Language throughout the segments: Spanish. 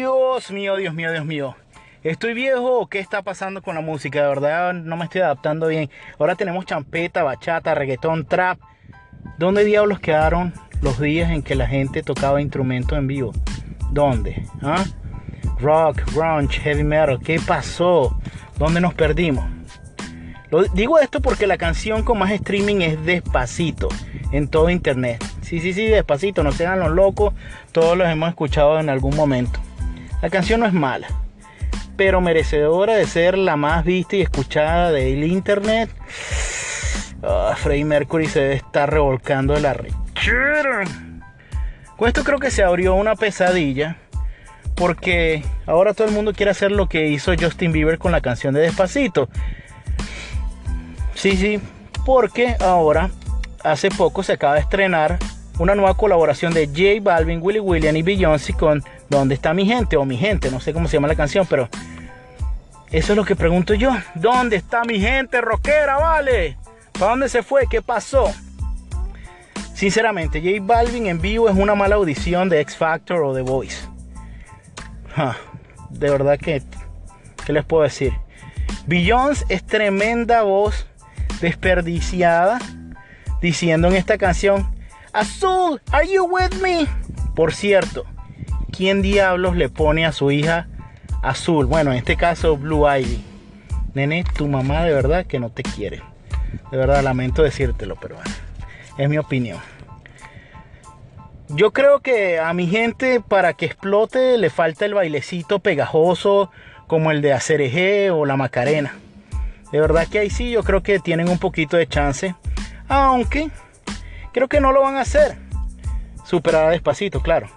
Dios mío, Dios mío, Dios mío. ¿Estoy viejo qué está pasando con la música? De verdad no me estoy adaptando bien. Ahora tenemos champeta, bachata, reggaetón, trap. ¿Dónde diablos quedaron los días en que la gente tocaba instrumentos en vivo? ¿Dónde? ¿Ah? Rock, grunge, heavy metal. ¿Qué pasó? ¿Dónde nos perdimos? Lo, digo esto porque la canción con más streaming es Despacito en todo internet. Sí, sí, sí, Despacito, no sean los locos. Todos los hemos escuchado en algún momento. La canción no es mala pero merecedora de ser la más vista y escuchada del internet. Oh, Freddie Mercury se debe estar revolcando de la rechera. Con esto creo que se abrió una pesadilla. Porque ahora todo el mundo quiere hacer lo que hizo Justin Bieber con la canción de Despacito. Sí, sí, porque ahora, hace poco se acaba de estrenar una nueva colaboración de J Balvin, Willy William y Beyoncé con ¿Dónde está mi gente? O mi gente, no sé cómo se llama la canción, pero eso es lo que pregunto yo. ¿Dónde está mi gente rockera, vale? ¿Para dónde se fue? ¿Qué pasó? Sinceramente, J Balvin en vivo es una mala audición de X Factor o The Voice. de verdad que, ¿qué les puedo decir? Beyoncé es tremenda voz desperdiciada diciendo en esta canción, Azul, are you with me? Por cierto, ¿quién diablos le pone a su hija azul. Bueno, en este caso Blue Ivy. Nene, tu mamá de verdad que no te quiere. De verdad lamento decírtelo, pero bueno, es mi opinión. Yo creo que a mi gente para que explote le falta el bailecito pegajoso como el de Acereje o la Macarena. De verdad que ahí sí yo creo que tienen un poquito de chance. Aunque creo que no lo van a hacer. Superará despacito, claro.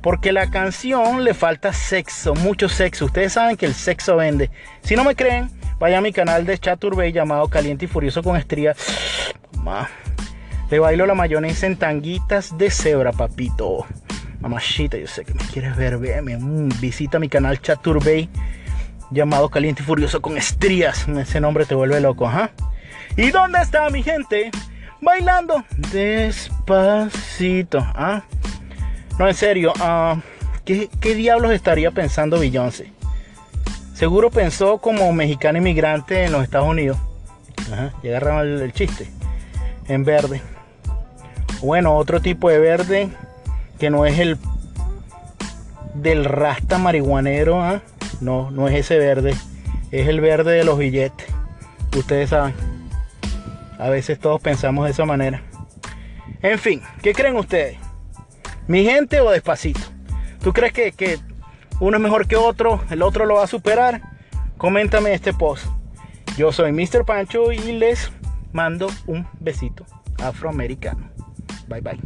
Porque la canción le falta sexo, mucho sexo. Ustedes saben que el sexo vende. Si no me creen, vaya a mi canal de Chaturbey llamado Caliente y Furioso con Estrías. Le bailo la mayonesa en tanguitas de cebra, papito. Mamachita, yo sé que me quieres ver, véeme. Mm, visita mi canal Chaturbey llamado Caliente y Furioso con Estrías. Ese nombre te vuelve loco, ¿ah? ¿Y dónde está mi gente? Bailando despacito, ¿ah? No, en serio, uh, ¿qué, diablos estaría pensando Beyoncé? Seguro pensó como mexicano inmigrante en los Estados Unidos. Ajá, y el, chiste. En verde. Bueno, otro tipo de verde que no es el del rasta marihuanero. ¿ah? No, no es ese verde. Es el verde de los billetes. Ustedes saben. A veces todos pensamos de esa manera. En fin, ¿qué creen ustedes? ¿Mi gente o despacito? ¿Tú crees que, uno es mejor que otro? ¿El otro lo va a superar? Coméntame este post. Yo soy Mr. Pancho y les mando un besito afroamericano. Bye bye.